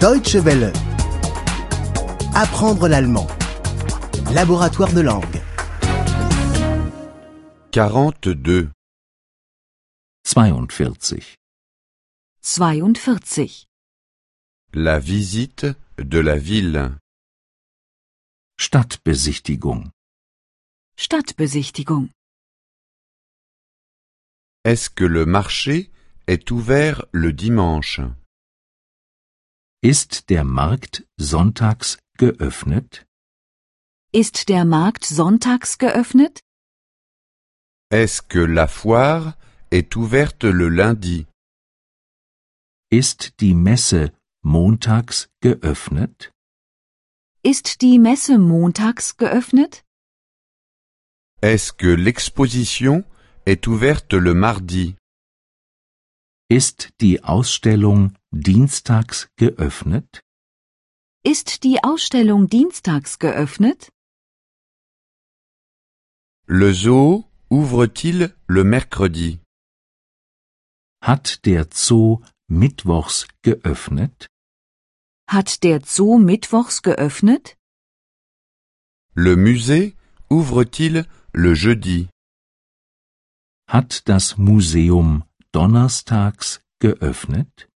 Deutsche Welle. Apprendre l'allemand. Laboratoire de langue. 42. 42. 42. La visite de la ville. Stadtbesichtigung. Stadtbesichtigung. Est-ce que le marché est ouvert le dimanche? Ist der Markt sonntags geöffnet? Ist der Markt sonntags geöffnet? Est-ce que la foire est ouverte le lundi Ist die Messe montags geöffnet? Ist die Messe montags geöffnet? Est-ce que l'exposition est ouverte le mardi Ist die Ausstellung dienstags geöffnet? Ist die Ausstellung dienstags geöffnet? Le zoo ouvre-t-il le mercredi Hat der Zoo mittwochs geöffnet? Hat der Zoo mittwochs geöffnet? Le musée ouvre-t-il le jeudi Hat das Museum donnerstags geöffnet?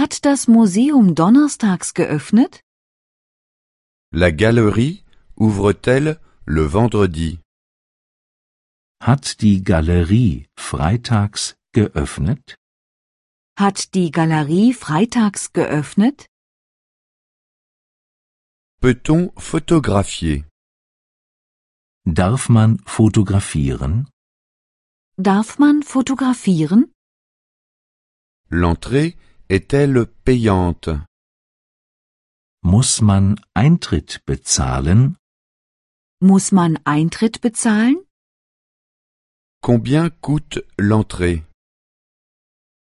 Hat das Museum donnerstags geöffnet? La galerie ouvre-t-elle le vendredi Hat die Galerie freitags geöffnet? Hat die Galerie freitags geöffnet? Peut-on photographier Darf man fotografieren? Darf man fotografieren? L'entrée est-elle payante Muss man Eintritt bezahlen? Muss man Eintritt bezahlen? Combien coûte l'entrée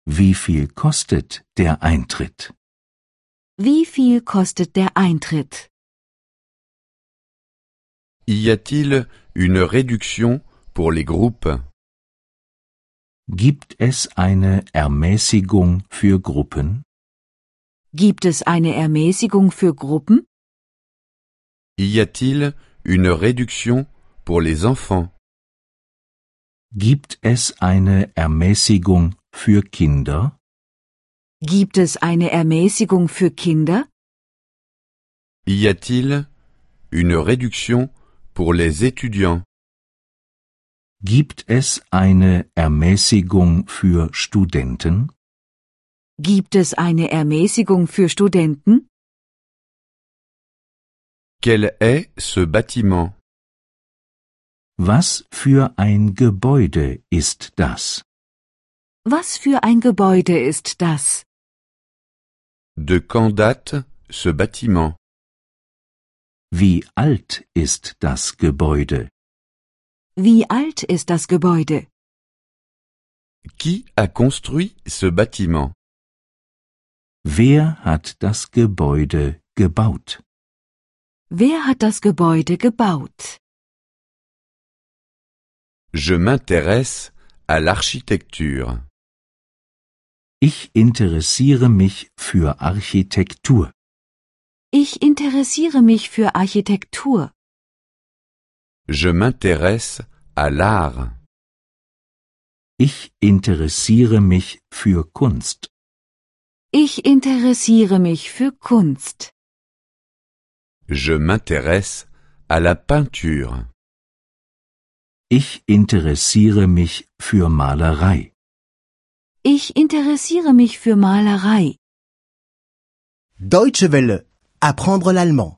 Wie viel kostet der Eintritt? Wie viel kostet der Eintritt? Y a-t-il une réduction pour les groupes Gibt es eine Ermäßigung für Gruppen? Gibt es eine Ermäßigung für Gruppen? Y a-t-il une réduction pour les enfants Gibt es eine Ermäßigung für Kinder? Gibt es eine Ermäßigung für Kinder? Y a-t-il une réduction pour les étudiants Gibt es eine Ermäßigung für Studenten? Gibt es eine Ermäßigung für Studenten? Quel est ce bâtiment Was für ein Gebäude ist das? Was für ein Gebäude ist das? De quand date ce bâtiment Wie alt ist das Gebäude? Wie alt ist das Gebäude? Qui a construit ce bâtiment Wer hat das Gebäude gebaut? Wer hat das Gebäude gebaut? Je m'intéresse à l'architecture. Ich interessiere mich für Architektur. Ich interessiere mich für Architektur. Je m'intéresse à l'art. Ich interessiere mich für Kunst. Ich interessiere mich für Kunst. Je m'intéresse à la peinture. Ich interessiere mich für Malerei. Ich interessiere mich für Malerei. Deutsche Welle. Apprendre l'allemand.